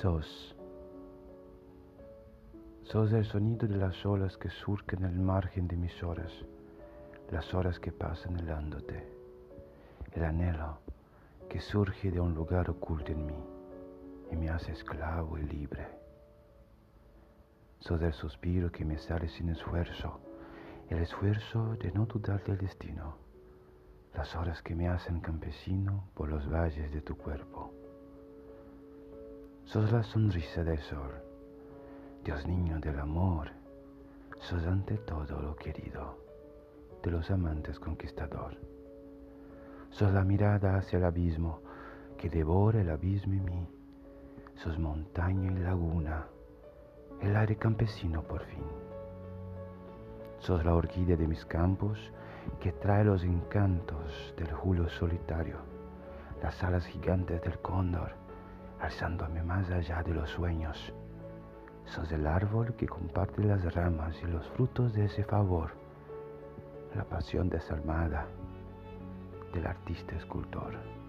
Sos. Sos el sonido de las olas que surcan el margen de mis horas, las horas que pasan helándote, el anhelo que surge de un lugar oculto en mí y me hace esclavo y libre. Sos el suspiro que me sale sin esfuerzo, el esfuerzo de no dudar del destino, las horas que me hacen campesino por los valles de tu cuerpo. Sos la sonrisa del sol, Dios niño del amor, sos ante todo lo querido de los amantes conquistador. Sos la mirada hacia el abismo que devora el abismo en mí. Sos montaña y laguna, el aire campesino por fin. Sos la orquídea de mis campos que trae los encantos del julio solitario, las alas gigantes del cóndor, alzándome más allá de los sueños. Sos el árbol que comparte las ramas y los frutos de ese favor, la pasión desalmada del artista escultor.